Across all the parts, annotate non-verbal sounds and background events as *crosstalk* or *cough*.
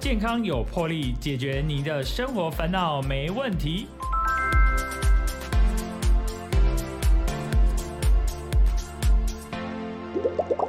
健康有魄力，解决你的生活烦恼没问题。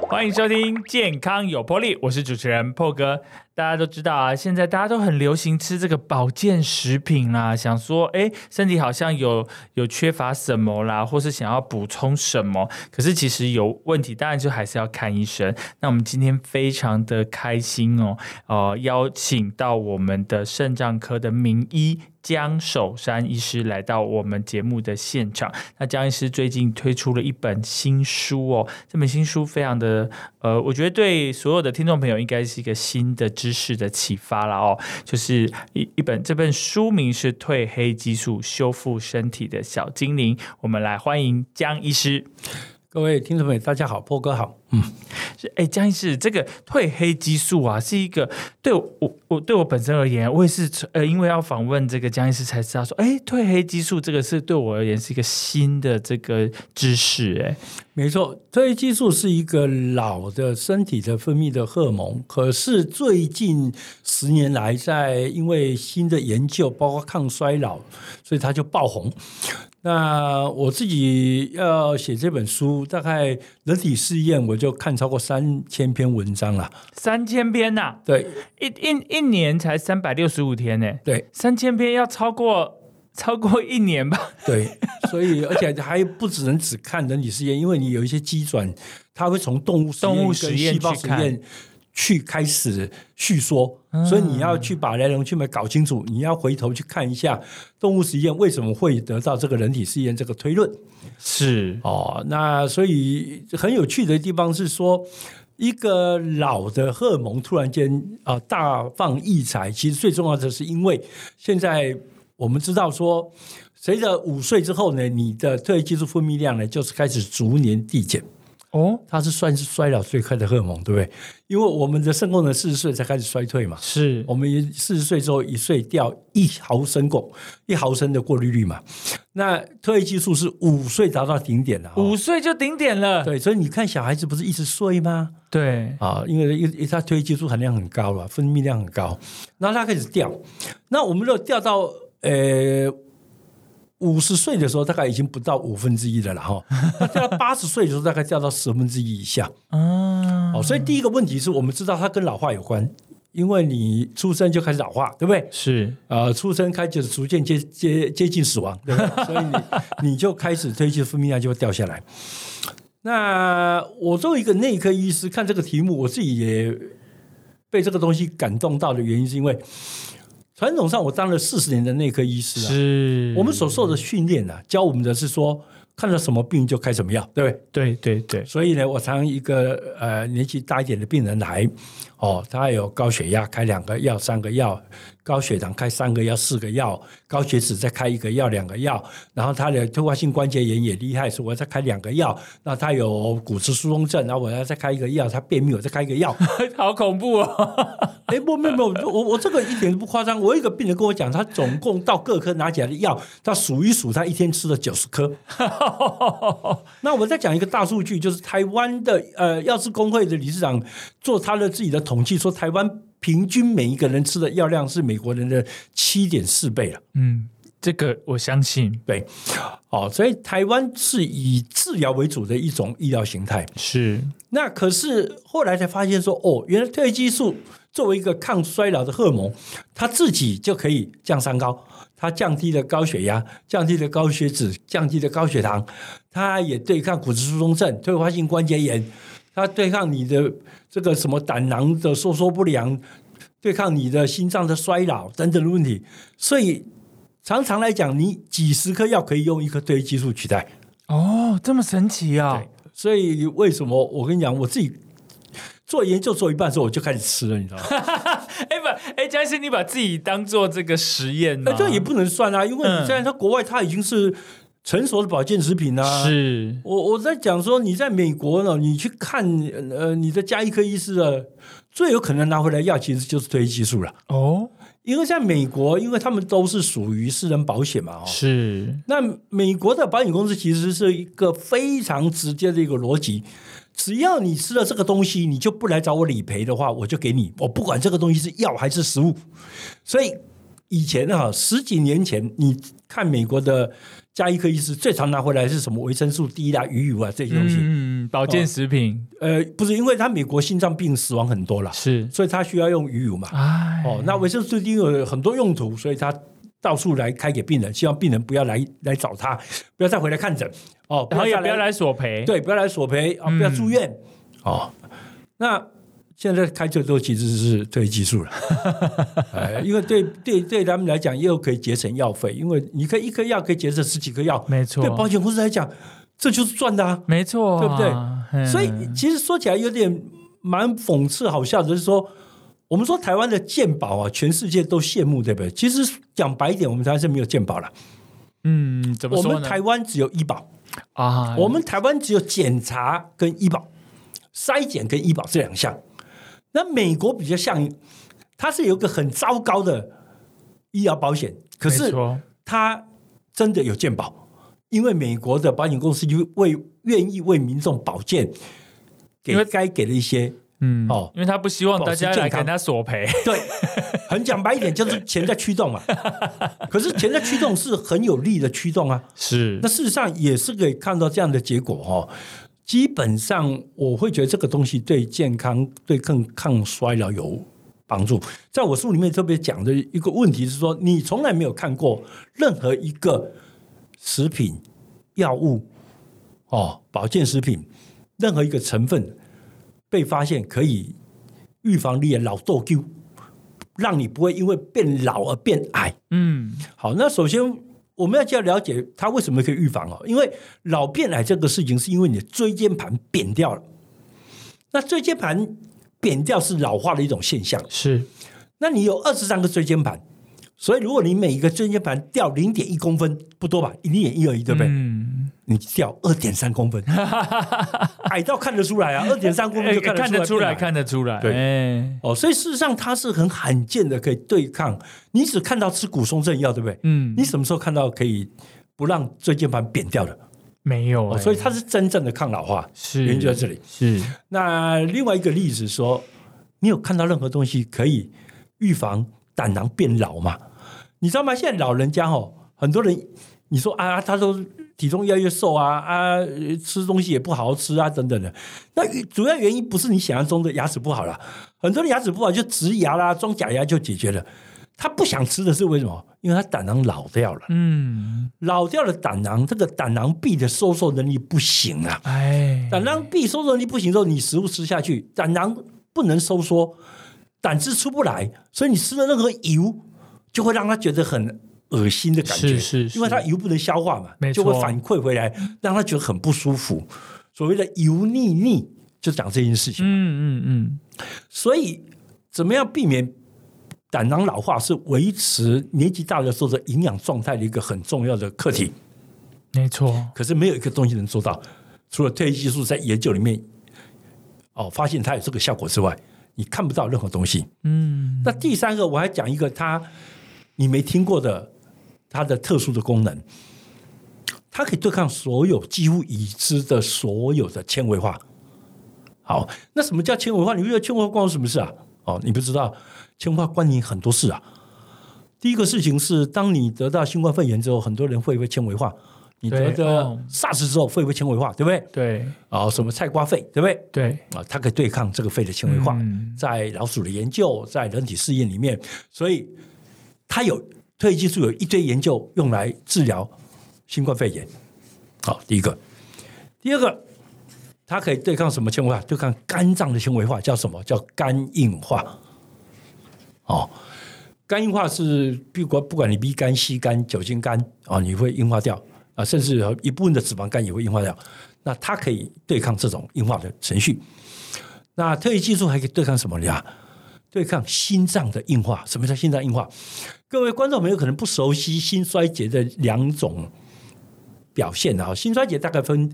欢迎收听《健康有魄力》，我是主持人破哥。大家都知道啊，现在大家都很流行吃这个保健食品啦，想说，哎，身体好像有有缺乏什么啦，或是想要补充什么，可是其实有问题，当然就还是要看医生。那我们今天非常的开心哦，呃，邀请到我们的肾脏科的名医。江守山医师来到我们节目的现场。那江医师最近推出了一本新书哦，这本新书非常的呃，我觉得对所有的听众朋友应该是一个新的知知识的启发了哦。就是一一本这本书名是《褪黑激素修复身体的小精灵》，我们来欢迎江医师。各位听众朋友，大家好，波哥好。嗯，是哎，江医师，这个褪黑激素啊，是一个对我我对我本身而言，我也是呃，因为要访问这个江医师才知道说，哎，褪黑激素这个是对我而言是一个新的这个知识。哎，没错，褪黑激素是一个老的身体的分泌的荷尔蒙，可是最近十年来，在因为新的研究，包括抗衰老，所以它就爆红。那我自己要写这本书，大概人体试验我就看超过三千篇文章了。三千篇呐？对，一一一年才三百六十五天呢。对，三千篇要超过超过一年吧？对，*laughs* 所以而且还不只能只看人体试验，因为你有一些机转，它会从动物动物实验去看。去开始叙说，所以你要去把来龙去脉搞清楚，你要回头去看一下动物实验为什么会得到这个人体试验这个推论。是哦，那所以很有趣的地方是说，一个老的荷尔蒙突然间啊大放异彩，其实最重要的是因为现在我们知道说，随着五岁之后呢，你的褪黑激素分泌量呢就是开始逐年递减。哦，它是算是衰老最快的荷尔蒙，对不对？因为我们的肾功能四十岁才开始衰退嘛，是我们四十岁之后一岁掉一毫升汞，一毫升的过滤率嘛。那褪黑激素是五岁达到顶点的，五岁就顶点了。对，所以你看小孩子不是一直睡吗？对啊，因为因为它褪黑激素含量很高了，分泌量很高，然后它开始掉。那我们如果掉到呃。五十岁的时候，大概已经不到五分之一的了哈。*laughs* 那掉到八十岁的时候，大概掉到十分之一以下。哦，所以第一个问题是我们知道它跟老化有关，因为你出生就开始老化，对不对？是啊，出生开始逐渐接接接近死亡，对不对？*laughs* 所以你你就开始推去分泌量就会掉下来。那我作为一个内科医师看这个题目，我自己也被这个东西感动到的原因，是因为。传统上，我当了四十年的内科医师啊，是我们所受的训练啊，教我们的是说，看到什么病就开什么药，对不对？对对对。所以呢，我常一个呃年纪大一点的病人来，哦，他有高血压，开两个药、三个药。高血糖开三个药四个药，高血脂再开一个药两个药，然后他的退化性关节炎也厉害，所以我再开两个药。那他有骨质疏松症，然后我要再开一个药。他便秘，我再开一个药。*laughs* 好恐怖哦！*laughs* 哎，不，没有没有，我我这个一点都不夸张。我一个病人跟我讲，他总共到各科拿起来的药，他数一数，他一天吃了九十颗。*laughs* 那我再讲一个大数据，就是台湾的呃药师工会的理事长做他的自己的统计，说台湾。平均每一个人吃的药量是美国人的七点四倍了。嗯，这个我相信。对，哦，所以台湾是以治疗为主的一种医疗形态。是。那可是后来才发现说，哦，原来褪黑激素作为一个抗衰老的荷尔蒙，它自己就可以降三高，它降低了高血压，降低了高血脂，降低了高血糖，它也对抗骨质疏松症、退化性关节炎。它对抗你的这个什么胆囊的收缩不良，对抗你的心脏的衰老等等的问题，所以常常来讲，你几十颗药可以用一颗褪黑激素取代。哦，这么神奇啊！所以为什么我跟你讲，我自己做研究做一半的时候，我就开始吃了，你知道吗？*laughs* 哎不，哎，江医生，你把自己当做这个实验呢？这也不能算啊，因为你现在在国外，它已经是。成熟的保健食品啊，是。我我在讲说，你在美国呢，你去看呃，你的加医科医师啊，最有可能拿回来药其实就是褪黑激素了。哦，因为在美国，因为他们都是属于私人保险嘛，哦，是。那美国的保险公司其实是一个非常直接的一个逻辑，只要你吃了这个东西，你就不来找我理赔的话，我就给你，我不管这个东西是药还是食物。所以以前啊，十几年前，你看美国的加医科医师最常拿回来是什么？维生素 D 啦、鱼油啊这些东西。嗯，保健食品。呃，不是，因为他美国心脏病死亡很多了，是，所以他需要用鱼油嘛。哎，哦，那维生素 D 有很多用途，所以他到处来开给病人，希望病人不要来来找他，不要再回来看诊。哦，然后也不要来索赔，对，不要来索赔啊，不要住院、哦。那现在开最多其实是退役技术了，*laughs* 哎，因为对对对他们来讲又可以节省药费，因为你可以一颗药可以节省十几颗药，没错。对保险公司来讲这就是赚的啊。没错啊，对不对？嗯所以其实说起来有点蛮讽刺好笑的，就是说，我们说台湾的健保啊，全世界都羡慕，对不对？其实讲白一点，我们台湾是没有健保了，嗯，怎么我们说呢？台湾只有医保，啊，我们台湾只有检查跟医保、筛检跟医保这两项。那美国比较像，它是有一个很糟糕的医疗保险，可是它真的有健保，因为美国的保险公司就为愿意为民众保健，给该给的一些嗯哦因为他不希望大家来跟他索赔，对，很讲白一点，就是钱在驱动嘛。*laughs* 可是钱在驱动是很有力的驱动啊。是那事实上也是可以看到这样的结果哦。基本上我会觉得这个东西对健康、对更抗衰老有帮助。在我书里面特别讲的一个问题是说，你从来没有看过任何一个食品、药物哦，保健食品任何一个成分被发现可以预防你的老痘痘，让你不会因为变老而变矮。嗯好，那首先我们要就要了解它为什么可以预防哦，因为老变矮这个事情是因为你的椎间盘扁掉了。那椎间盘扁掉是老化的一种现象。是那你有二十三个椎间盘，所以如果你每一个椎间盘掉零点一公分，不多吧？零点一而已，对不对？嗯，你掉二点三公分，*laughs* 矮到看得出来啊，二点三公分就看得哎看得出来，看得出来，对哎哦，所以事实上它是很罕见的，可以对抗。你只看到吃骨松症药，对不对？嗯，你什么时候看到可以不让椎间盘扁掉的？没有所以它是真正的抗老化。是原因就在这里。是那另外一个例子说，你有看到任何东西可以预防胆囊变老吗？你知道吗？现在老人家哦，很多人你说啊，他都体重越来越瘦啊啊，呃吃东西也不好好吃啊等等的。那主要原因不是你想象中的牙齿不好了，很多人牙齿不好就植牙啦、装假牙就解决了。他不想吃的是为什么？因为他胆囊老掉了，嗯，老掉了胆囊，这个胆囊壁的收缩能力不行啊。哎，胆囊壁收缩能力不行之后，你食物吃下去，胆囊不能收缩，胆汁出不来，所以你吃的任何油就会让他觉得很恶心的感觉，是是是因为它油不能消化嘛就会反馈回来，让他觉得很不舒服。所谓的油腻腻，就讲这件事情。嗯嗯嗯，所以，怎么样避免胆囊老化，是维持年纪大的时候的营养状态的一个很重要的课题。没错，可是没有一个东西能做到，除了退役技术在研究里面哦发现它有这个效果之外，你看不到任何东西。嗯，那第三个，我还讲一个它你没听过的它的特殊的功能，它可以对抗所有几乎已知的所有的纤维化。好，那什么叫纤维化？你不觉得纤维化关我什么事啊？哦，你不知道，纤维化关你很多事啊。第一个事情是，当你得到新冠肺炎之后，很多人会不会纤维化？你得对的哦 SARS 之后会不会纤维化？对不对？对啊、什么菜瓜肺，对不对？对，啊，它可以对抗这个肺的纤维化，嗯在老鼠的研究，在人体试验里面，所以它有退役技术有一堆研究用来治疗新冠肺炎。好，第一个，第二个，它可以对抗什么纤维化？对抗肝脏的纤维化，叫什么？叫肝硬化。哦，肝硬化是不管不管你 B 肝、C 肝、酒精肝啊、你会硬化掉啊，甚至有一部分的脂肪肝也会硬化掉。那它可以对抗这种硬化的程序。那特异技术还可以对抗什么呀？对抗心脏的硬化。什么叫心脏硬化？各位观众朋友可能不熟悉心衰竭的两种表现啊。心衰竭大概分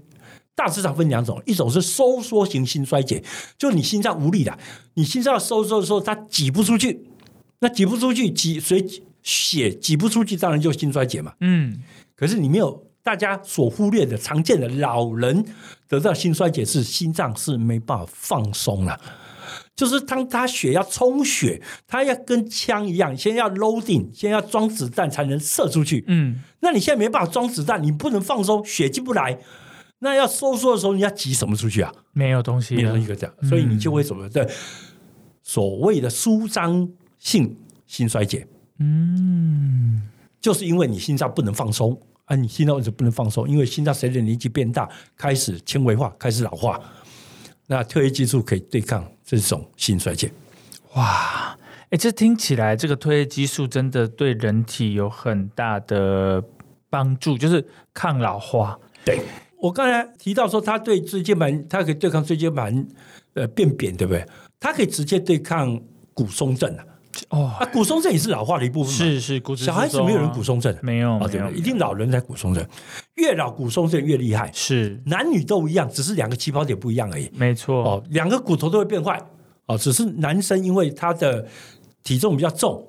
大致上分两种，一种是收缩型心衰竭，就你心脏无力了，你心脏收缩的时候它挤不出去，那挤不出去挤随血挤不出去，当然就心衰竭嘛。嗯，可是你没有大家所忽略的常见的老人得到心衰竭是心脏是没办法放松了。就是当他血要充血，他要跟枪一样，先要 loading，先要装子弹才能射出去。嗯，那你现在没办法装子弹，你不能放松，血进不来。那要收缩的时候，你要挤什么出去啊？没有东西了，没有一个这样，所以你就会什么对所谓的舒张性心衰竭，嗯，就是因为你心脏不能放松啊，你心脏为什么不能放松？因为心脏随着年纪变大，开始纤维化，开始老化。那特异激素可以对抗这种心衰竭。哇，哎，这听起来这个褪黑激素真的对人体有很大的帮助，就是抗老化。对我刚才提到说，它对椎间盘，它可以对抗椎间盘呃变扁，对不对？它可以直接对抗骨松症啊。哦，啊，骨松症也是老化的一部分嘛。是是，骨质小孩子没有人骨松症啊，没有啊，对一定老人才骨松症，越老骨松症越厉害。是男女都一样，只是两个起跑点不一样而已。没错。哦，两个骨头都会变坏哦，只是男生因为他的体重比较重，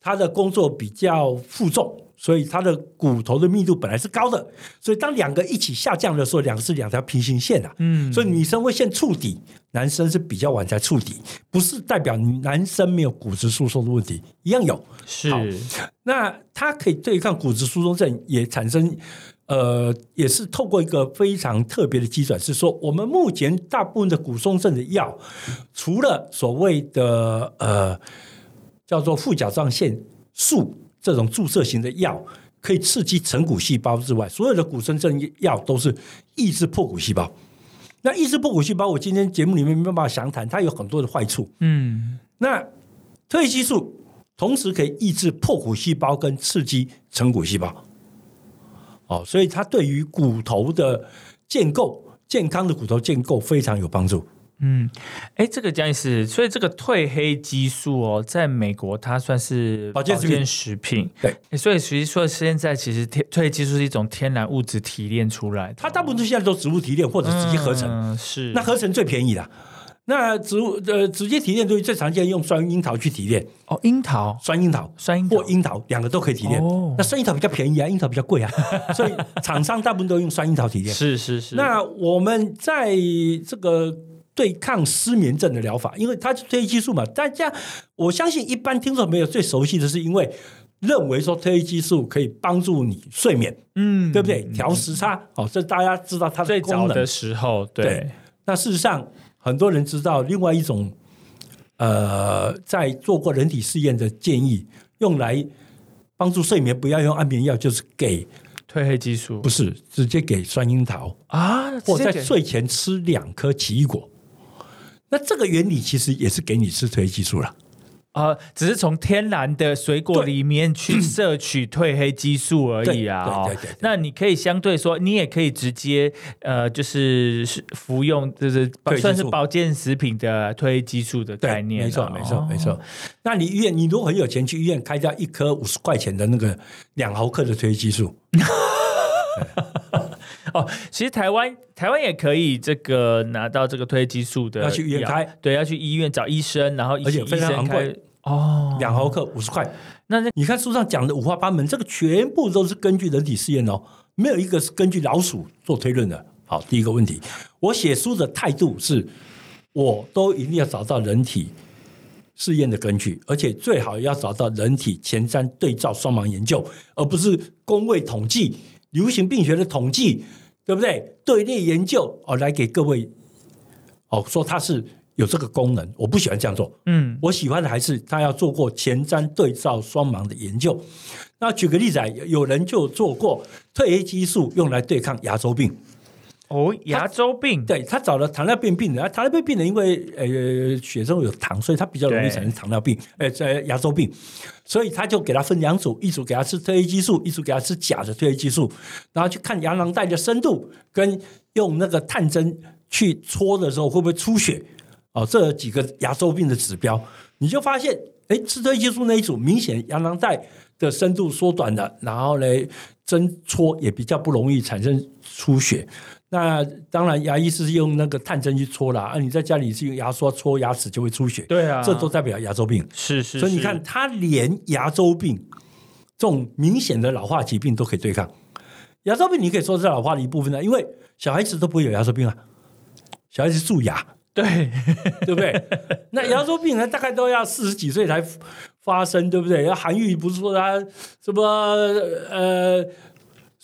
他的工作比较负重，所以他的骨头的密度本来是高的，所以当两个一起下降的时候，两个是两条平行线啊。嗯，所以女生会先触底，男生是比较晚才触底，不是代表男生没有骨质疏松的问题，一样有。是那它可以对抗骨质疏松症，也产生呃，也是透过一个非常特别的机转，是说我们目前大部分的骨松症的药，除了所谓的呃叫做副甲状腺素这种注射型的药。可以刺激成骨细胞之外，所有的骨生症药都是抑制破骨细胞。那抑制破骨细胞，我今天节目里面没办法详谈，它有很多的坏处。嗯，那褪黑激素同时可以抑制破骨细胞跟刺激成骨细胞，哦，所以它对于骨头的建构、健康的骨头建构非常有帮助。嗯，哎，这个江医师，所以这个褪黑激素哦，在美国它算是保健食品。对。所以其实说现在其实天褪黑激素是一种天然物质提炼出来的，它大部分现在都植物提炼或者直接合成，嗯、是。那合成最便宜的。那植物呃直接提炼东西最常见用酸樱桃去提炼，哦，樱桃、酸樱桃。酸樱桃。或樱桃两个都可以提炼。哦。那酸樱桃比较便宜啊，樱桃比较贵啊，*laughs* 所以厂商大部分都用酸樱桃提炼。是是是，那我们在这个对抗失眠症的疗法，因为它是褪黑激素嘛，大家我相信一般听众朋友最熟悉的是因为认为说褪黑激素可以帮助你睡眠，嗯对不对？调时差，哦，这大家知道它的功能最早的。时候，对对那事实上，很多人知道另外一种，呃，在做过人体试验的建议，用来帮助睡眠，不要用安眠药，就是给褪黑激素不是直接给酸樱桃。啊，或在睡前吃两颗奇异果。那这个原理其实也是给你吃褪黑激素了。啊、只是从天然的水果对里面去摄取褪黑激素而已啊。哦对对对对对那你可以相对说，你也可以直接呃，就是是服用，就是算是保健食品的褪黑激素的概念啊。没错，没错，哦没错。那你医院，你如果很有钱，去医院开掉一颗五十块钱的那个两毫克的褪黑激素，*laughs* 哦，其实台湾台湾也可以这个拿到这个褪黑激素的药，要去医院开对，要去医院找医生，然后而且非常昂贵哦。两毫克五十块。那那你看书上讲的五花八门，这个全部都是根据人体试验哦，没有一个是根据老鼠做推论的。好，第一个问题，我写书的态度是，我都一定要找到人体试验的根据，而且最好要找到人体前瞻对照双盲研究，而不是工位统计、流行病学的统计，对不对？队列研究哦，来给各位哦说它是有这个功能，我不喜欢这样做。嗯我喜欢的还是他要做过前瞻对照双盲的研究。那举个例子啊，有有人就做过褪黑激素用来对抗牙周病。哦，牙周病。对他找了糖尿病病人，啊，糖尿病病人因为呃血中有糖，所以他比较容易对。产生糖尿病，呃，在牙周病，所以他就给他分两组，一组给他吃褪黑激素，一组给他吃假的褪黑激素，然后去看牙囊袋的深度，跟用那个探针去戳的时候会不会出血，哦，这几个牙周病的指标，你就发现，哎，吃褪黑激素那一组明显牙囊袋的深度缩短了，然后嘞，针戳也比较不容易产生出血。那当然，牙医是用那个探针去戳啦，啊，你在家里是用牙刷戳牙齿就会出血，对啊，这都代表牙周病。是是，是所以你看，他连牙周病这种明显的老化疾病都可以对抗。牙周病你可以说是老化的一部分呢，因为小孩子都不会有牙周病啊，小孩子蛀牙，对，对不对？那牙周病呢，大概都要四十几岁才发生，对不对？要韩愈不是说他什么呃。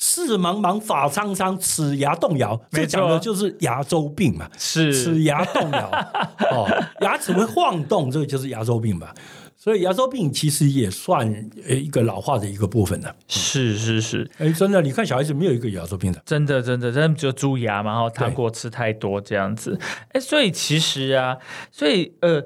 视茫茫，法苍苍，齿牙动摇，这讲的就是牙周病嘛。是齿牙动摇，*laughs* 哦，牙齿会晃动，这个就是牙周病嘛。所以牙周病其实也算呃一个老化的一个部分的。是是是，哎，真的，你看小孩子没有一个牙周病的，真的真的真的就蛀牙嘛，然后糖果吃太多这样子。哎，所以其实啊，所以呃。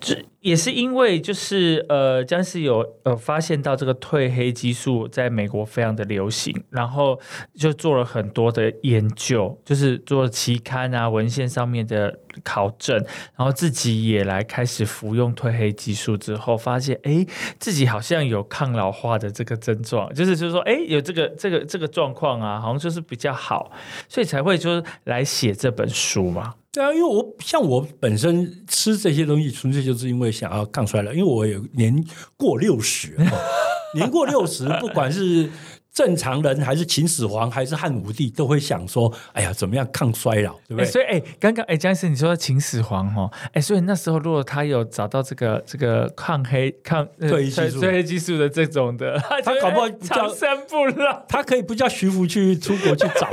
这也是因为，就是呃，僵尸有呃发现到这个褪黑激素在美国非常的流行，然后就做了很多的研究，就是做期刊啊文献上面的考证，然后自己也来开始服用褪黑激素之后，发现哎，自己好像有抗老化的这个症状，就是就是说哎，有这个这个这个状况啊，好像就是比较好，所以才会就是来写这本书嘛。对啊，因为我像我本身吃这些东西，纯粹就是因为想要抗衰老。因为我有年过六十，*laughs* 年过六十，不管是正常人还是秦始皇还是汉武帝，都会想说：哎呀，怎么样抗衰老，对不对？所以，哎，刚刚哎，江师你说秦始皇哦，哎，所以那时候如果他有找到这个这个抗黑抗褪黑激素、褪黑激素的这种的，他搞不好长生不老，他可以不叫徐福去出国去找。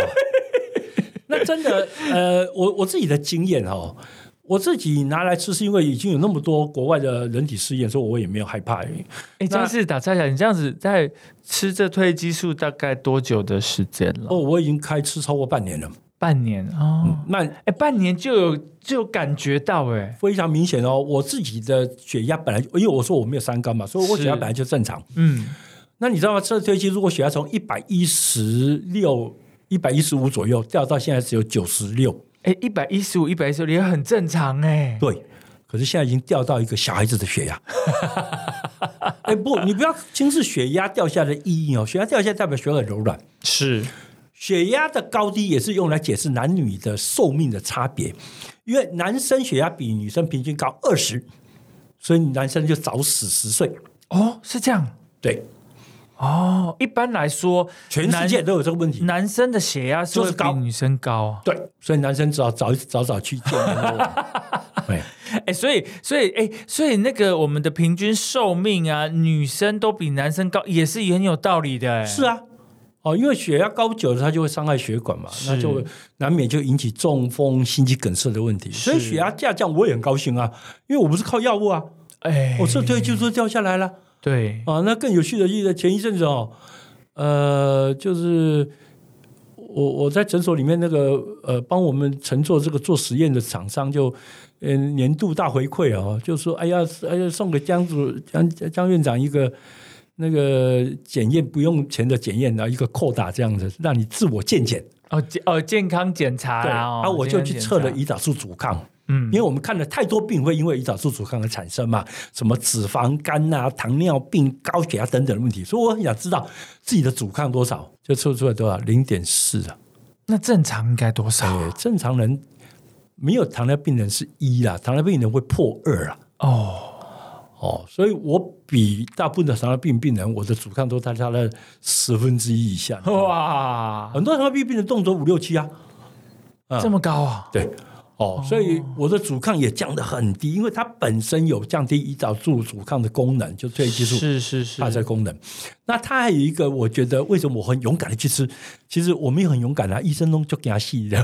那真的，呃，我我自己的经验哦，我自己拿来吃是因为已经有那么多国外的人体试验，所以我也没有害怕。哎，张是打岔一下，你这样子在吃这褪黑激素大概多久的时间了？哦，我已经开吃超过半年了。半年哦，那哎，半年就有就有感觉到哎，非常明显哦。我自己的血压本来，因为我说我没有三高嘛，所以我血压本来就正常。嗯，那你知道吗？这褪黑激素，如果血压从一百一十六。一百一十五左右掉到现在只有九十六，哎，一百一十五、一百一十六也很正常哎。对，可是现在已经掉到一个小孩子的血压。*laughs* 哎，不，你不要轻视血压掉下的意义哦。血压掉下代表血很柔软，是血压的高低也是用来解释男女的寿命的差别。因为男生血压比女生平均高二十，所以男生就早死十岁。哦，是这样，对。哦，一般来说，全世界都有这个问题。男生的血压就是比女生高啊，对，所以男生只好早早早去见。对，*laughs* 哎，所以，所以，哎，所以那个我们的平均寿命啊，女生都比男生高，也是很有道理的。是啊，哦，因为血压高久了，它就会伤害血管嘛，那就难免就引起中风、心肌梗塞的问题。所以血压下降，我也很高兴啊，因为我不是靠药物啊，哎，我这退就说掉下来了。对啊，那更有趣的，记得前一阵子哦，呃，就是我我在诊所里面那个呃，帮我们乘坐这个做实验的厂商就嗯年度大回馈哦，就说哎呀哎呀，送给江主江江院长一个那个检验不用钱的检验的一个扩大这样子，让你自我健检哦健哦健康检查啊，我就去测了胰岛素阻抗。嗯，因为我们看了太多病会因为胰岛素阻抗而产生嘛，什么脂肪肝啊、糖尿病、高血压等等的问题，所以我很想知道自己的阻抗多少，就测出来多少，零点四啊。那正常应该多少？正常人没有糖尿病人是一啦，糖尿病人会破二啊。哦哦，所以我比大部分的糖尿病病人，我的阻抗都在他的十分之一以下。哇，很多糖尿病病人动辄五六七啊，这么高啊？对。哦，所以我的阻抗也降得很低，因为它本身有降低胰岛素阻抗的功能，就褪黑激素是是是它的功能。那它还有一个，我觉得为什么我很勇敢的去吃？其实我们也很勇敢啊，医生都就给他细的，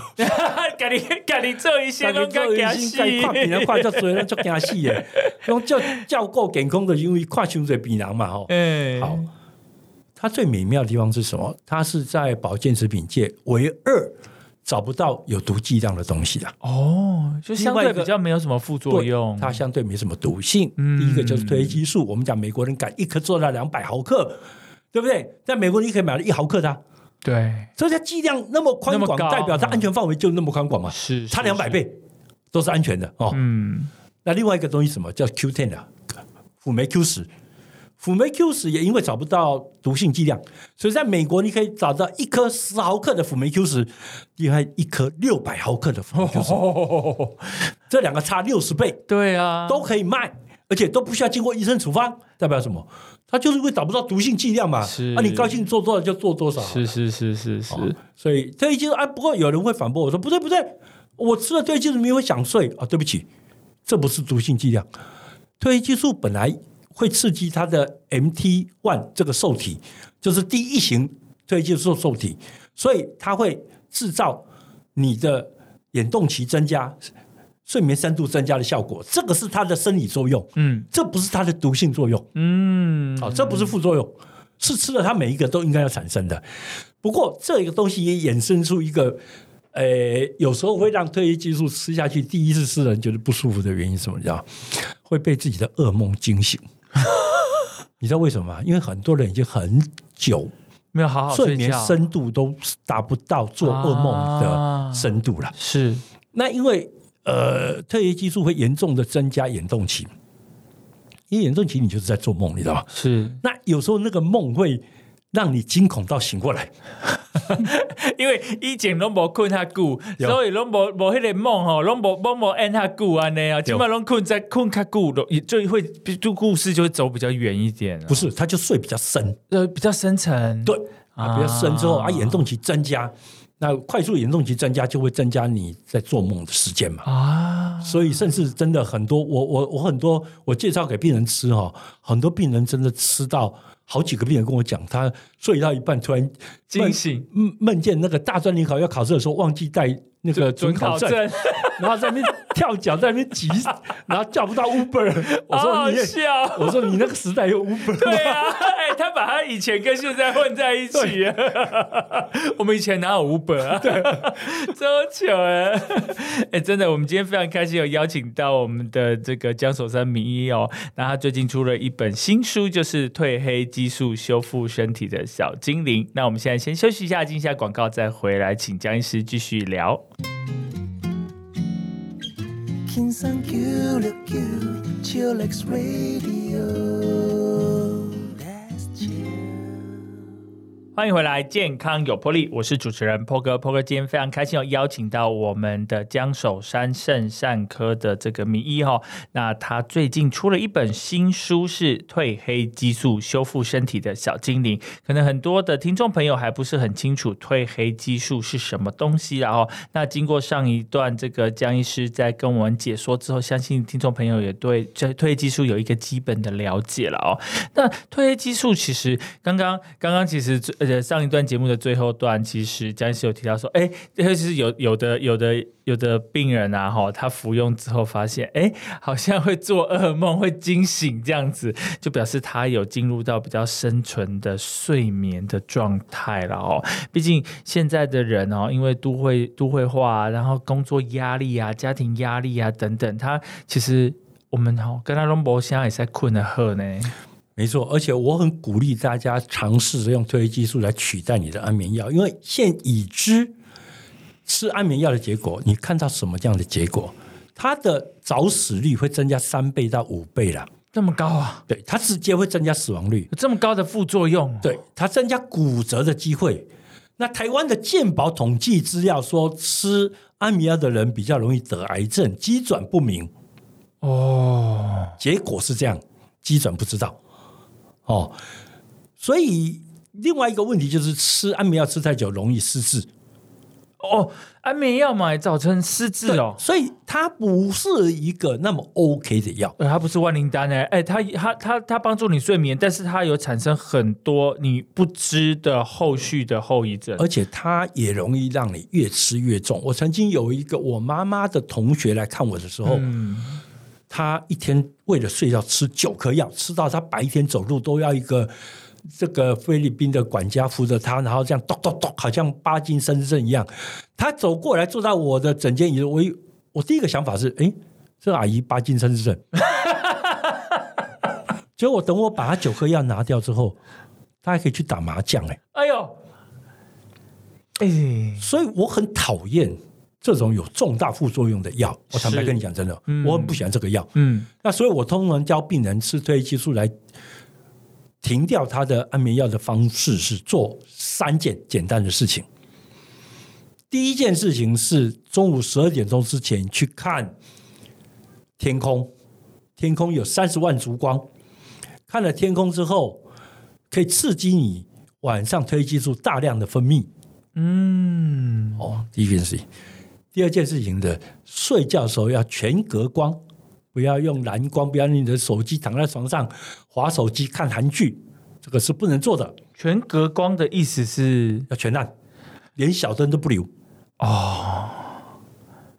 赶紧赶紧做一些，都给他洗，看病人看就做，就给他细的，用叫叫够健康的，因为看胸水鼻囊嘛，吼。嗯，好。它最美妙的地方是什么？它是在保健食品界唯二。找不到有毒剂量的东西啊！哦，就相对比较没有什么副作用，它相对没什么毒性。第一个就是褪黑激素，我们讲美国人敢一颗做到两百毫克，对不对？在美国你可以买了一毫克的，对，所以它剂量那么宽广，代表它安全范围就那么宽广嘛？是，差两百倍都是安全的哦。嗯，那另外一个东西什么叫 Q ten 啊？辅酶 Q 十。辅酶 Q 十也因为找不到毒性剂量，所以在美国你可以找到一颗十毫克的辅酶 Q 十，另外一颗六百毫克的辅酶 Q 十，*laughs* 这两个差六十倍。对啊，都可以卖，而且都不需要经过医生处方，代表什么？他就是会找不到毒性剂量嘛。是啊，你高兴做多少就做多少。是是是是是，哦所以褪黑激素啊，不过有人会反驳我说不对不对，我吃了褪黑激素没有想睡啊，对不起，这不是毒性剂量。褪黑激素本来会刺激它的 MT one 这个受体，就是第一型褪黑激素受体，所以它会制造你的眼动期增加、睡眠深度增加的效果，这个是它的生理作用，嗯这不是它的毒性作用。嗯，哦，这不是副作用，是吃了它每一个都应该要产生的。不过这个东西也衍生出一个，呃，有时候会让褪黑激素吃下去，第一次吃人觉得不舒服的原因是什么？你知道？会被自己的噩梦惊醒。*laughs* 你知道为什么吗？因为很多人已经很久没有好好睡眠深度都达不到做噩梦啊的深度了。是那因为呃，特异激素会严重的增加眼动期，因为眼动期你就是在做梦，你知道吗？是，那有时候那个梦会让你惊恐到醒过来，*laughs* 因为以前拢无困较久，所以拢无无迄个梦吼，拢无拢无按较久安尼啊，起码拢困在困较久了，也就会就故事就会走比较远一点啊，不是，他就睡比较深，呃比较深层，对啊，比较深之后啊啊，眼动期增加，那快速眼动期增加就会增加你在做梦的时间嘛。啊，所以，甚至真的很多，我我我很多，我介绍给病人吃哈，很多病人真的吃到好几个病人跟我讲，他睡到一半突然惊醒。梦梦见那个大专联考要考试的时候忘记带那个准考证，证，*laughs* 然后在那边跳脚，在那边急，*laughs* 然后叫不到 Uber。我说你。我说你那个时代有 Uber 对吗？啊，哎、他把他以前跟现在混在一起了。*laughs* 我们以前哪有 Uber 啊？*laughs* 对，周糗哎！哎，真的，我们今天非常开心，有邀请到我们的这个江守山名医哦。那他最近出了一本新书，就是《褪黑激素修复身体的小精灵》。那我们现在先休息一下，进一下广告，再回来请江医师继续聊。天生 Q 六 Q Chillax Radio That's chill 欢迎回来，健康有魄力，我是主持人 p o 哥 p o 哥今天非常开心，有邀请到我们的江守山肾善科的这个名医哈。那他最近出了一本新书，是《褪黑激素修复身体的小精灵》。可能很多的听众朋友还不是很清楚褪黑激素是什么东西，然后那经过上一段这个江医师在跟我们解说之后，相信听众朋友也对这褪黑激素有一个基本的了解了哦。那褪黑激素其实刚刚刚刚其实最上一段节目的最后段，其实江医师有提到说，哎，就是有有的有的有的病人啊，哈，他服用之后发现，哎，好像会做噩梦，会惊醒这样子，就表示他有进入到比较深沉的睡眠的状态了哦。毕竟现在的人哦，因为都会都会化、然后工作压力啊、家庭压力啊等等，他其实我们哈、哦、跟他龙博现在也在困的喝呢。没错，而且我很鼓励大家尝试着用褪黑激素来取代你的安眠药，因为现已知吃安眠药的结果，你看到什么样的结果？它的早死率会增加三倍到五倍了。这么高啊，对，它直接会增加死亡率，有这么高的副作用？对，它增加骨折的机会。那台湾的健保统计资料说，吃安眠药的人比较容易得癌症，机转不明。哦，结果是这样，基转不知道哦。所以另外一个问题就是吃安眠药吃太久容易失智哦，安眠药嘛，也造成失智哦。所以它不是一个那么 OK 的药。呃，它不是万灵丹哎，哎，它它它它帮助你睡眠，但是它有产生很多你不知的后续的后遗症。而且它也容易让你越吃越重。我曾经有一个我妈妈的同学来看我的时候，嗯，他一天为了睡觉吃九颗药，吃到他白天走路都要一个这个菲律宾的管家扶着他，然后这样咚咚咚，好像巴金森症一样。他走过来坐在我的诊间椅，我一我第一个想法是，哎，这阿姨巴金森症。*laughs* 结果等我把他九颗药拿掉之后，他还可以去打麻将哎、哎呦，哎，所以我很讨厌这种有重大副作用的药。我坦白跟你讲，真的，嗯我很不喜欢这个药。嗯，那所以我通常教病人吃褪黑激素来停掉他的安眠药的方式是做三件简单的事情。第一件事情是中午十二点钟之前去看天空，天空有三十万烛光，看了天空之后，可以刺激你晚上褪黑激素大量的分泌。嗯，哦，第一件事情。第二件事情的，睡觉的时候要全隔光，不要用蓝光，不要用你的手机躺在床上划手机看韩剧，这个是不能做的，全隔光的意思是？要全暗，连小灯都不留。哦，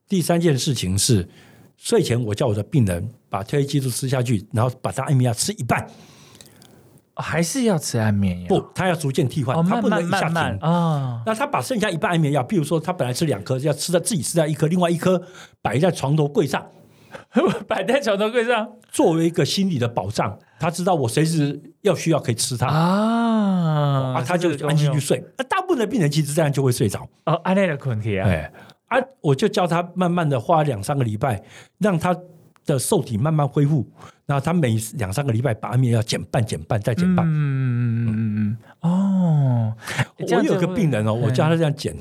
第三件事情是，睡前我叫我的病人把褪黑激素吃下去，然后把它安眠药吃一半，还是要吃安眠药？不，他要逐渐替换，哦，他不能慢一下停。慢慢啊，那他把剩下一半安眠药，比如说他本来吃两颗，要吃在自己吃掉一颗，另外一颗摆在床头柜上，*laughs* 摆在床头柜上作为一个心理的保障。他知道我随时要需要可以吃它，啊啊，他就安心去睡。那大部分的病人其实这样就会睡着。哦，安内的困题啊，哎，啊，我就教他慢慢的花两三个礼拜，让他的受体慢慢恢复。然后他每两三个礼拜把安眠药减半、减半再减半。嗯嗯嗯嗯嗯，哦，我有个病人哦，我教他这样减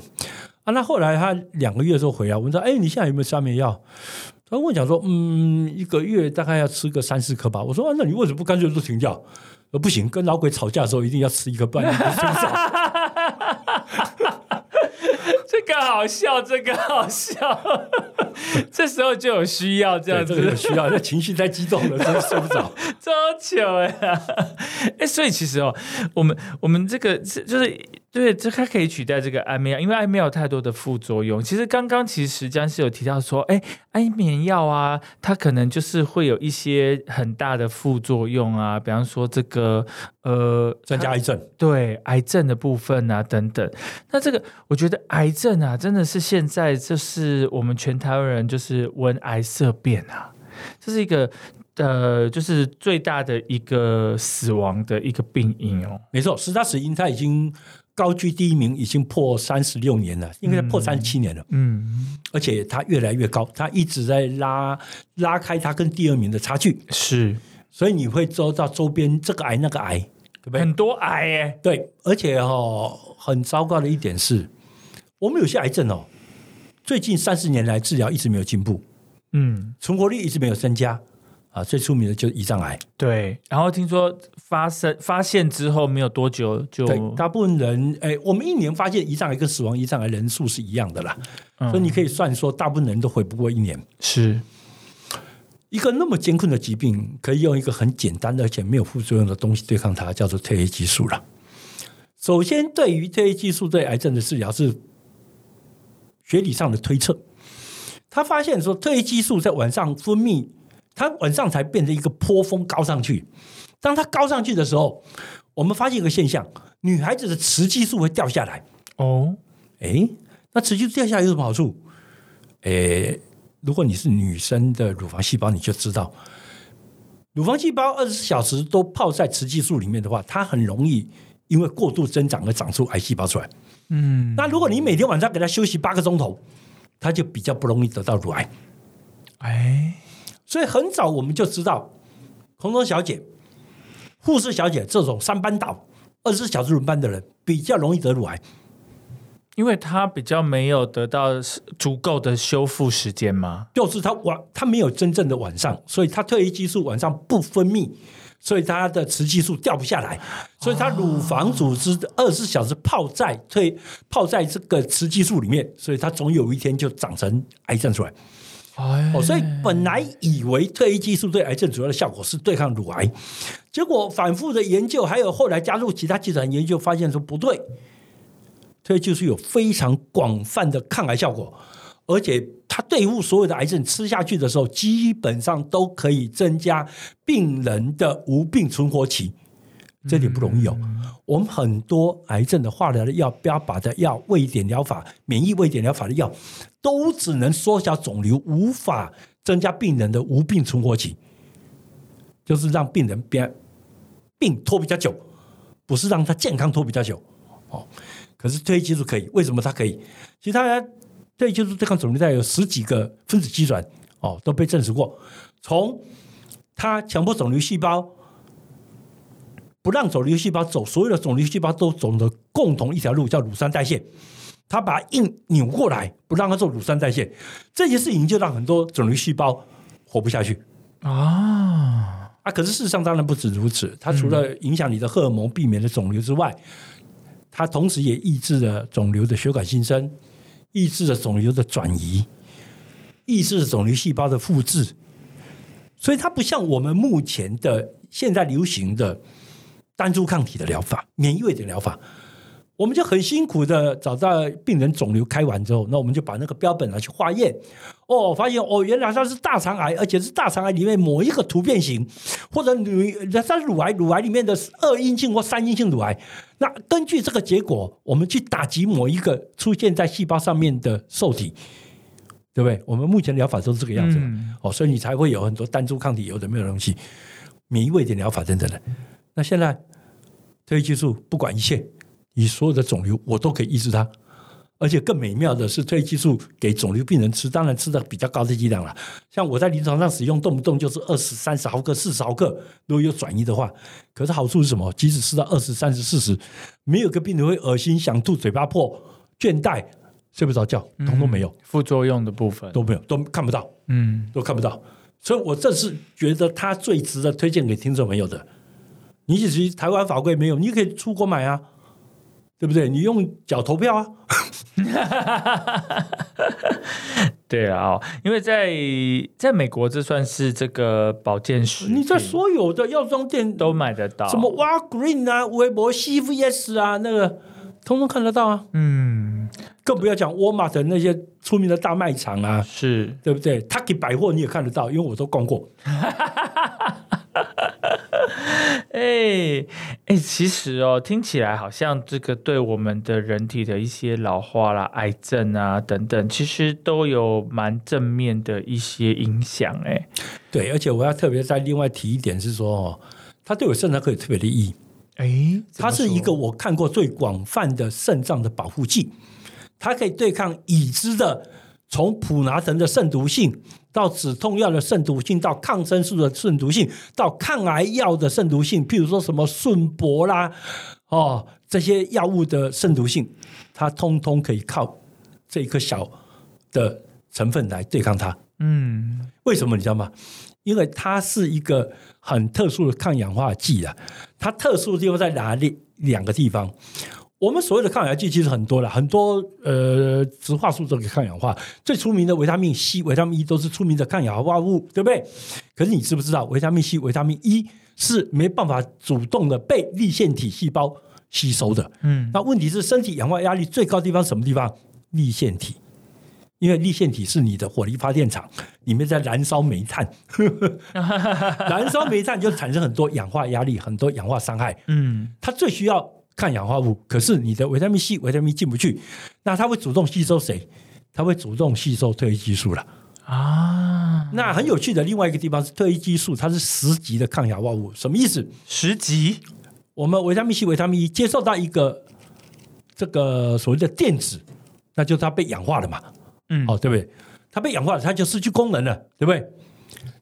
啊。那后来他两个月之后回来，我说：“哎，你现在有没有吃安眠药？”他跟我讲说：“嗯，一个月大概要吃个三四颗吧。”我说：“啊，那你为什么不干脆都停掉？”呃，不行，跟老鬼吵架的时候一定要吃一颗，不然你不睡着。这个好笑，这个好笑，*laughs* 这时候就有需要这样子，这个有，需要，那情绪太激动了，真的睡不着。*laughs* 超糗哎呀！哎，所以其实哦，我们我们这个是就是对，这它可以取代这个安眠药，因为安眠药有太多的副作用。其实刚刚其实江是有提到说，哎，安眠药啊，它可能就是会有一些很大的副作用啊，比方说这个呃，增加癌症，对癌症的部分啊等等。那这个我觉得癌症啊，真的是现在就是我们全台湾人就是闻癌色变啊，这是一个呃，就是最大的一个死亡的一个病因哦。没错，十大死因它已经高居第一名，已经破三十六年了，应该破三十七年了，嗯，而且它越来越高，它一直在拉拉开它跟第二名的差距，是。所以你会周到周边这个癌那个癌，对不对？很多癌耶。对，而且哦，很糟糕的一点是，我们有些癌症哦，最近三十年来治疗一直没有进步，嗯，存活率一直没有增加啊。最出名的就是胰脏癌，对。然后听说发生发现之后没有多久就对，大部分人，哎，我们一年发现胰脏癌跟死亡胰脏癌人数是一样的啦，嗯所以你可以算说，大部分人都活不过一年。是一个那么艰困的疾病，可以用一个很简单的而且没有副作用的东西对抗它，叫做褪黑激素了。首先，对于褪黑激素对癌症的治疗是学理上的推测。他发现说，褪黑激素在晚上分泌，它晚上才变成一个坡峰高上去。当它高上去的时候，我们发现一个现象：女孩子的雌激素会掉下来。哦，哎，那雌激素掉下来有什么好处？诶，如果你是女生的乳房细胞，你就知道，乳房细胞二十四小时都泡在雌激素里面的话，它很容易因为过度增长而长出癌细胞出来。嗯，那如果你每天晚上给它休息八个钟头，它就比较不容易得到乳癌。哎，所以很早我们就知道，空中小姐、护士小姐这种三班倒、二十四小时轮班的人，比较容易得乳癌。因为他比较没有得到足够的修复时间嘛。就是他晚，他没有真正的晚上，所以他褪黑激素晚上不分泌，所以它的雌激素掉不下来，所以它乳房组织二十四小时泡在退泡在这个雌激素里面，所以它总有一天就长成癌症出来。哎哦，所以本来以为褪黑激素对癌症主要的效果是对抗乳癌，结果反复的研究，还有后来加入其他集团研究，发现说不对，褪黑激素有非常广泛的抗癌效果，而且它对付所有的癌症吃下去的时候，基本上都可以增加病人的无病存活期。这点不容易哦。我们很多癌症的化疗的药、标靶的药、位点疗法、免疫位点疗法的药，都只能缩小肿瘤，无法增加病人的无病存活期，就是让病人变病拖比较久，不是让他健康拖比较久。哦，可是褪黑激素可以，为什么它可以？其实它褪黑激素对抗肿瘤带有十几个分子基转哦，都被证实过。从它强迫肿瘤细胞不让肿瘤细胞走，所有的肿瘤细胞都走的共同一条路，叫乳酸代谢。它把它硬扭过来，不让它做乳酸代谢，这件事情就让很多肿瘤细胞活不下去。啊，啊，可是事实上当然不止如此，它除了影响你的荷尔蒙，避免了肿瘤之外，它同时也抑制了肿瘤的血管新生，抑制了肿瘤的转移，抑制了肿瘤细胞的复制。所以它不像我们目前的现在流行的单株抗体的疗法、免疫位的疗法，我们就很辛苦的找到病人肿瘤开完之后，那我们就把那个标本拿去化验，哦，发现哦，原来它是大肠癌，而且是大肠癌里面某一个突变型，或者乳它是乳癌，乳癌里面的二阴性或三阴性乳癌。那根据这个结果，我们去打击某一个出现在细胞上面的受体。对不对？我们目前疗法都是这个样子，哦，所以你才会有很多单株抗体，有的没有东西，免疫位点疗法等等的。那现在特异技术不管一切，你所有的肿瘤我都可以抑制它，而且更美妙的是，特异技术给肿瘤病人吃，当然吃的比较高的剂量了。像我在临床上使用，动不动就是二十三十毫克、四十毫克，如果有转移的话，可是好处是什么？即使吃到二十三十、四十，没有个病人会恶心、想吐、嘴巴破、倦怠、睡不着觉，通通没有。副作用的部分，都没有，都看不到，嗯，都看不到。所以我这是觉得它最值得推荐给听众朋友的。你其实台湾法规没有，你可以出国买啊，对不对？你用脚投票啊，*laughs* 对啊、哦，因为在在美国这算是这个保健食品，你在所有的药妆店都买得到，什么 Walgreen 啊、微博 CVS 啊，那个通通看得到啊。嗯，更不要讲沃尔玛的那些出名的大卖场啊，是对不对 t a k i 百货你也看得到，因为我都逛过。*laughs* *laughs* 哎哎，其实哦，听起来好像这个对我们的人体的一些老化啦、癌症啊等等，其实都有蛮正面的一些影响。哎，对，而且我要特别再另外提一点是说，哦，它对我肾脏科有特别的意义。哎，它是一个我看过最广泛的肾脏的保护剂，它可以对抗已知的从普拿疼的肾毒性，到止痛药的肾毒性，到抗生素的肾毒性，到抗癌药的肾毒性，譬如说什么顺铂啦，哦，这些药物的肾毒性，它通通可以靠这一颗小的成分来对抗它。嗯，为什么你知道吗？因为它是一个很特殊的抗氧化剂啊。它特殊的地方在哪里？两个地方。我们所谓的抗氧化剂其实很多了，很多呃植化素都可以抗氧化。最出名的维他命 C、维他命 E 都是出名的抗氧化物，对不对？可是你知不知道，维他命 C、维他命 E 是没办法主动的被立腺体细胞吸收的。嗯，那问题是，身体氧化压力最高的地方什么地方？立腺体。因为立腺体是你的火力发电厂，里面在燃烧煤炭，*laughs* 燃烧煤炭就产生很多氧化压力，很多氧化伤害。嗯，它最需要抗氧化物，可是你的维他命 C、维他命 E 进不去，那它会主动吸收谁？它会主动吸收褪黑激素了。啊，那很有趣的另外一个地方是褪黑激素，它是十级的抗氧化物，什么意思？十级，我们维他命 C、维他命 E 接受到一个这个所谓的电子，那就是它被氧化了嘛。嗯，哦，对不对？它被氧化了，它就失去功能了，对不对？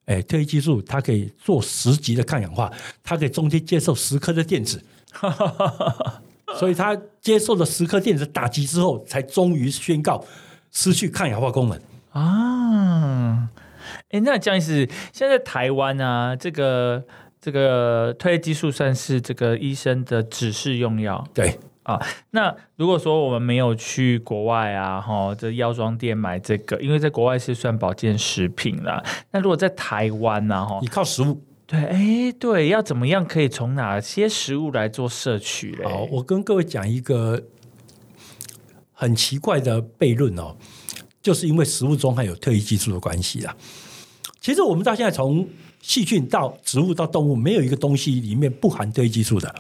哎，褪黑激素它可以做十级的抗氧化，它可以中间接受十颗的电子，*laughs* 所以他接受了十颗电子打击之后，才终于宣告失去抗氧化功能。啊，哎，那这样意思，现在台湾啊，这个这个褪黑激素算是这个医生的指示用药对，啊。那如果说我们没有去国外啊，哈，这药妆店买这个，因为在国外是算保健食品啦。那如果在台湾呢、哈你，靠食物。对，哎，对，要怎么样可以从哪些食物来做摄取嘞？好，我跟各位讲一个很奇怪的悖论哦，就是因为食物中含有特异激素的关系啦。其实我们到现在从细菌到植物到动物，没有一个东西里面不含特异激素的，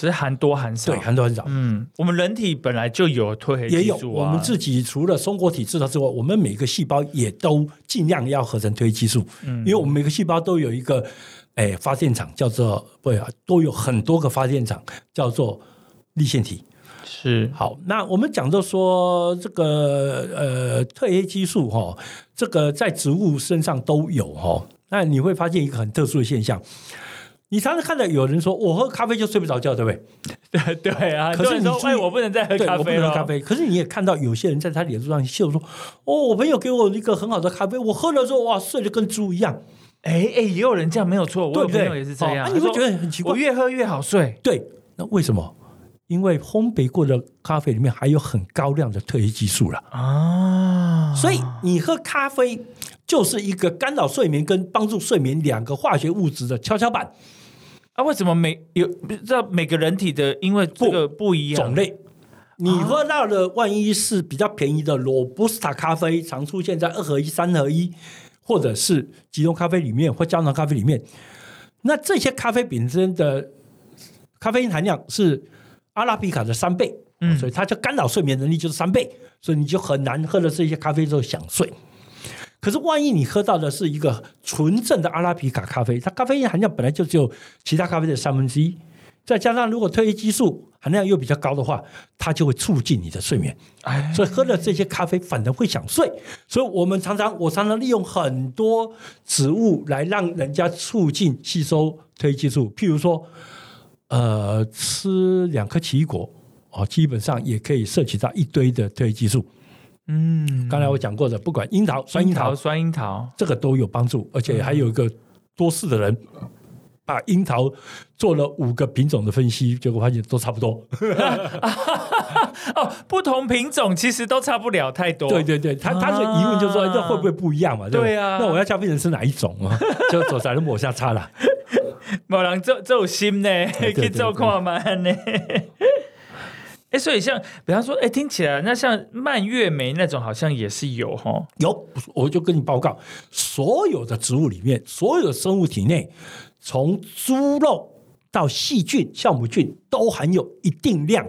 只是含多含少。对，含多含少。嗯，我们人体本来就有褪黑也有，激素啊，我们自己除了松果体制造之外，我们每个细胞也都尽量要合成褪黑激素，嗯因为我们每个细胞都有一个哎发电厂，叫做不啊，都有很多个发电厂，叫做立腺体。是好，那我们讲到说这个呃褪黑激素哈、这个在植物身上都有哈、那你会发现一个很特殊的现象。你常常看到有人说，我喝咖啡就睡不着觉，对不对？对 *laughs* 对啊，可是你说哎，我不能再喝，咖啡了，我不能喝咖啡。可是你也看到有些人在他脸书上秀说，哦，我朋友给我一个很好的咖啡，我喝了之后哇，睡得跟猪一样。哎哎，也有人这样没有错，我？有朋友也是这样，哦啊你会他说觉得很奇怪我。越喝越好睡。对，那为什么？因为烘焙过的咖啡里面含有很高量的褪黑激素了，啊，所以你喝咖啡就是一个干扰睡眠跟帮助睡眠两个化学物质的跷跷板啊，为什么每有不知道每个人体的因为这个不一样种类。你喝到的万一是比较便宜的罗布斯塔咖啡，常出现在二合一、三合一，或者是集中咖啡里面或胶囊咖啡里面，那这些咖啡本身的咖啡因含量是阿拉比卡的三倍，嗯所以它就干扰睡眠能力就是三倍，所以你就很难喝了这些咖啡之后想睡。可是万一你喝到的是一个纯正的阿拉比卡咖啡，它咖啡因含量本来就只有其他咖啡的三分之一，再加上如果褪黑激素含量又比较高的话，它就会促进你的睡眠。哎，所以喝了这些咖啡反而会想睡。所以我们常常，我常常利用很多植物来让人家促进吸收褪黑激素，譬如说，呃，吃两颗奇异果哦，基本上也可以摄取到一堆的褪黑激素。嗯，刚才我讲过的，不管樱桃、酸樱桃，酸樱桃，这个都有帮助，而且还有一个多事的人。把樱桃做了五个品种的分析，结果发现都差不多。*laughs* 哦，不同品种其实都差不了太多。对对对，他他的疑问就是说，啊这会不会不一样嘛？对啊那我要叫病人是哪一种啊？*laughs* 就左才能抹下差了。*laughs* 某人这这有心呢，对对可以做看嘛呢。哎，所以像比方说，哎，听起来那像蔓越莓那种，好像也是有哈。有，我就跟你报告，所有的植物里面，所有的生物体内，从猪肉到细菌、酵母菌，都含有一定量，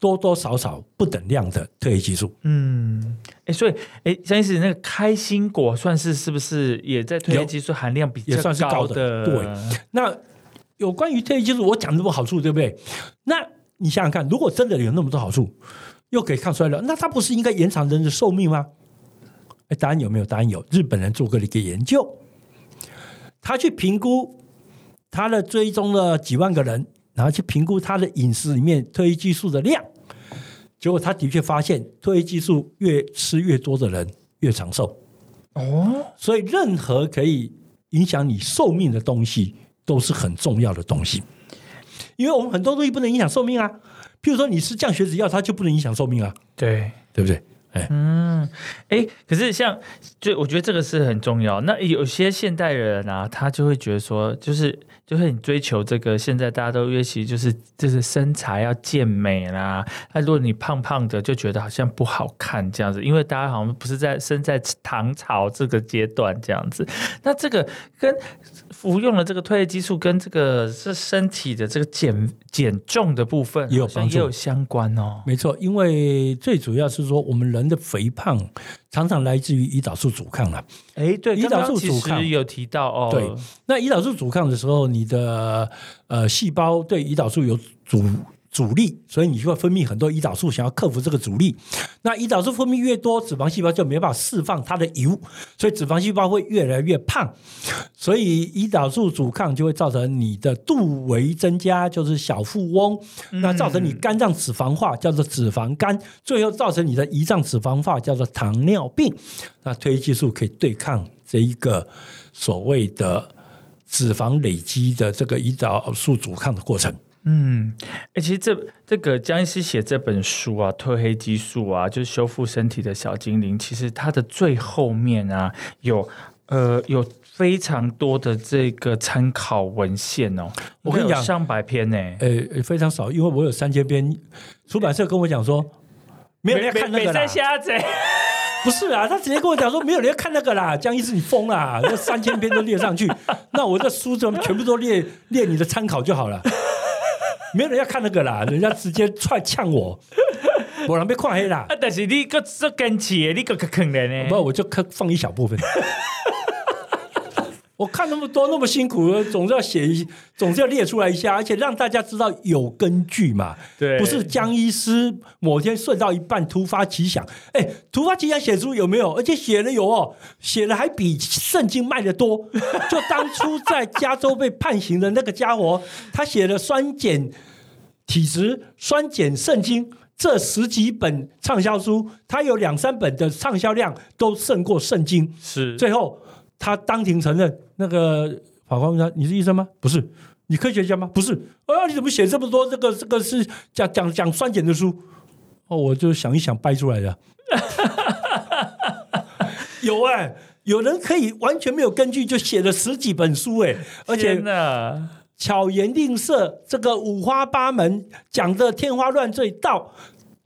多多少少不等量的特异激素。嗯，哎，所以哎，张医师，那个开心果算是是不是也在特异激素含量比较也算是高的？的对那有关于特异激素，我讲这么多好处，对不对？那你想想看，如果真的有那么多好处，又可以抗衰老，那它不是应该延长人的寿命吗？哎，答案有没有？答案有。日本人做过了一个研究，他去评估他的追踪了几万个人，然后去评估他的饮食里面褪黑激素的量，结果他的确发现，褪黑激素越吃越多的人越长寿。哦，所以，任何可以影响你寿命的东西，都是很重要的东西。因为我们很多东西不能影响寿命啊，譬如说你吃降血脂药，它就不能影响寿命啊，对，对不对？哎，嗯，哎，可是像，就我觉得这个是很重要。那有些现代人啊，他就会觉得说，就是就是你追求这个，现在大家都约其就是就是身材要健美啦。那如果你胖胖的，就觉得好像不好看这样子，因为大家好像不是在生在唐朝这个阶段这样子。那这个跟服用了这个褪黑激素跟这个是身体的这个减减重的部分，也有帮助也有相关哦。没错，因为最主要是说，我们人的肥胖常常来自于胰岛素阻抗了。哎，对，胰岛素阻抗实有提到哦，对那胰岛素阻抗的时候，你的呃细胞对胰岛素有阻阻力，所以你就会分泌很多胰岛素，想要克服这个阻力。那胰岛素分泌越多，脂肪细胞就没办法释放它的油，所以脂肪细胞会越来越胖。所以胰岛素阻抗就会造成你的肚围增加，就是小腹翁，那造成你肝脏脂肪化，叫做脂肪肝，最后造成你的胰脏脂肪化，叫做糖尿病。那褪黑激素可以对抗这一个所谓的脂肪累积的这个胰岛素阻抗的过程。嗯，哎、其实这这个江医师写这本书啊，《褪黑激素》啊，就是修复身体的小精灵。其实它的最后面啊，有呃有非常多的这个参考文献哦。我跟你讲上百篇呢、呃，非常少，因为我有三千篇，出版社跟我讲说，没有人要看那个啦。瞎子。*laughs* 不是啊，他直接跟我讲说，没有人要看那个啦。江医师，你疯啦！那三千篇都列上去，那我这书怎么全部都列列你的参考就好了？没有人要看那个啦，*laughs* 人家直接踹呛我，我人被跨黑啦。啊，但是你个做坚持，你个坑人呢？不，我就看放一小部分。我看那么多那么辛苦，总是要写一，总是要列出来一下，而且让大家知道有根据嘛。对不是江医师某天睡到一半突发奇想，哎，突发奇想写书有没有？而且写了有哦，写的还比圣经卖的多。就当初在加州被判刑的那个家伙，他写了酸碱体质、酸碱圣经这十几本畅销书，他有两三本的畅销量都胜过圣经。是最后他当庭承认，那个法官问他：“你是医生吗？不是。你科学家吗？不是。哎呀，你怎么写这么多？这个这个是讲讲讲酸碱的书？哦，我就想一想掰出来的。*laughs* 有哎、有人可以完全没有根据就写了十几本书哎、而且天哪巧言令色，这个五花八门，讲的天花乱坠，到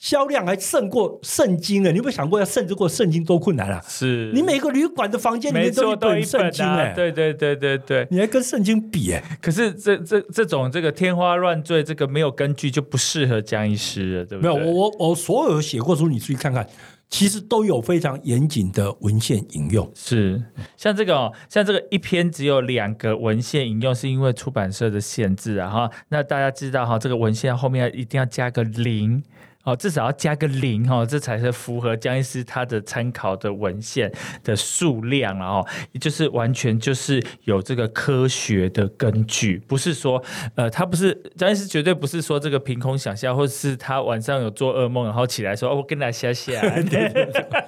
销量还胜过圣经呢。你有没有想过要胜得过圣经多困难啊？是你每个旅馆的房间里面都错，都一一本圣经哎、对对对对对。你还跟圣经比哎、可是这这这种这个天花乱坠，这个没有根据就不适合江医师了，对不对没有，我我我所有写过书，你注意看看，其实都有非常严谨的文献引用。是像这个哦，像这个一篇只有两个文献引用，是因为出版社的限制啊哈。那大家知道哈，这个文献后面一定要加个零。哦，至少要加个零哈、哦，这才是符合江医师他的参考的文献的数量然后就是完全就是有这个科学的根据，不是说呃，他不是江医师绝对不是说这个凭空想象，或者是他晚上有做噩梦，然后起来说哦，我跟他下下，*laughs*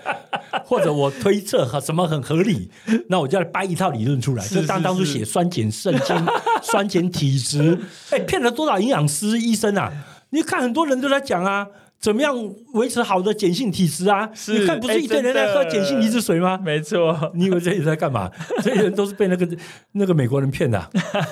*laughs* 或者我推测和什么很合理，那我就要掰一套理论出来。是就当当初是写酸碱肾经、*laughs* 酸碱体质，哎，骗了多少营养师、医生啊？你看很多人都在讲啊，怎么样维持好的碱性体质啊？你看不是一堆人在喝碱性离子水吗？没错。你以为这些人在干嘛？*laughs* 这些人都是被那个那个美国人骗的啊、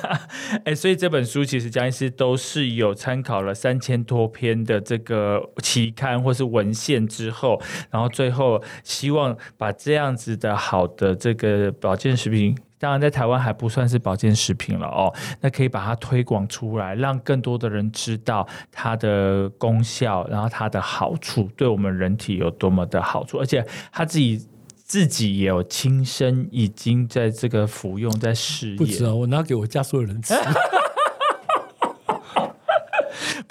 *laughs* 哎，所以这本书其实江医师都是有参考了三千多篇的这个期刊或是文献之后，然后最后希望把这样子的好的这个保健食品。当然，在台湾还不算是保健食品了哦，那可以把它推广出来，让更多的人知道它的功效，然后它的好处，对我们人体有多么的好处，而且他自己自己也有亲身已经在这个服用，在试验，不止啊，我拿给我家所有人吃。*laughs* *laughs*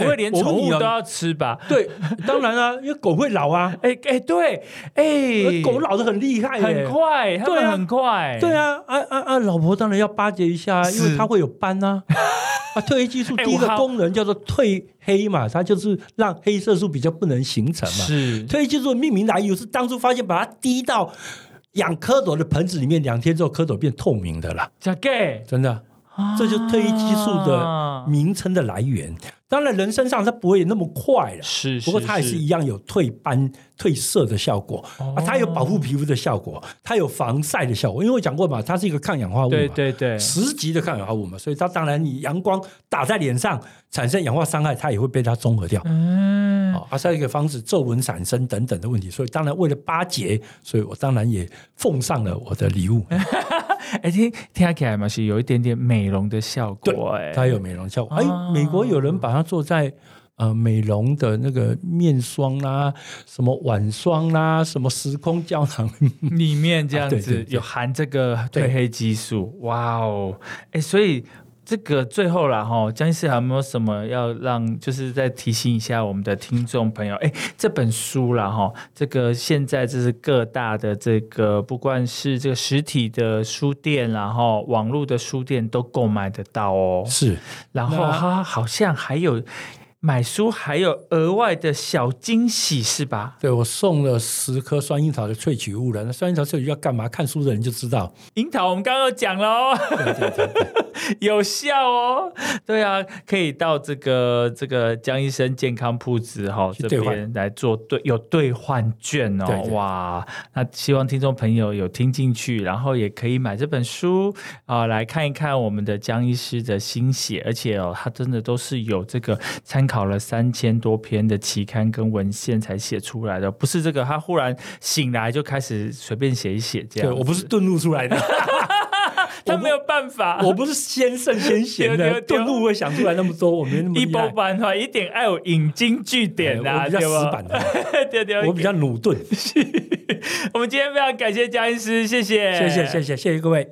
不会连宠物都要吃吧？*laughs* 对，当然啊，因为狗会老啊，*laughs* 哎哎，对，哎，狗老的很厉害，很快，对啊很快，对啊，啊啊啊！老婆当然要巴结一下啊，因为它会有斑呐、啊。褪黑激素第一个功能叫做褪黑嘛，它就是让黑色素比较不能形成嘛。是褪黑激素的命名来由是当初发现把它滴到养蝌蚪的盆子里面，两天之后蝌蚪变透明的了，真的。这就是褪黑激素的啊名称的来源。当然，人身上它不会那么快了，是，不过它也是一样有退斑、褪色的效果、哦啊，它有保护皮肤的效果，它有防晒的效果。因为我讲过嘛，它是一个抗氧化物嘛，对对对，十级的抗氧化物嘛，所以它当然你阳光打在脸上产生氧化伤害，它也会被它中和掉。嗯，啊，它是一个防止皱纹产生等等的问题，所以当然为了巴结，所以我当然也奉上了我的礼物。*laughs* 哎，听听起来嘛是有一点点美容的效对果，哎，它有美容效果。哎啊，美国有人把它做在呃美容的那个面霜啦、什么晚霜啦、什么时空胶囊，里面这样子有含这个褪黑激素，哇哦，哎，所以。这个最后了哈，江医师还有没有什么要让，就是再提醒一下我们的听众朋友？哎，这本书了哈，这个现在这是各大的这个，不管是这个实体的书店，然后网络的书店都购买得到哦。是然后那它好像还有买书还有额外的小惊喜是吧？对我送了十颗酸樱桃的萃取物了。那酸樱桃萃取要干嘛？看书的人就知道。樱桃我们刚刚有讲了哦，*laughs* 有效哦。对啊，可以到这个这个江医生健康铺子哈、这边来做兑有兑换券哦。对对哇，那希望听众朋友有听进去，然后也可以买这本书啊、来看一看我们的江医师的心血，而且哦，他真的都是有这个参考了三千多篇的期刊跟文献才写出来的，不是这个他忽然醒来就开始随便写一写这样。对我不是遁入出来的，*laughs* 他没有办法，我不是先圣先贤的，对对对遁入会想出来那么多，我没那么一波厉害。版的话，一点爱有引经据典啊，对吧？*laughs* 对对，我比较努钝。*laughs* 我们今天非常感谢江医师，谢谢，谢谢谢谢谢谢各位。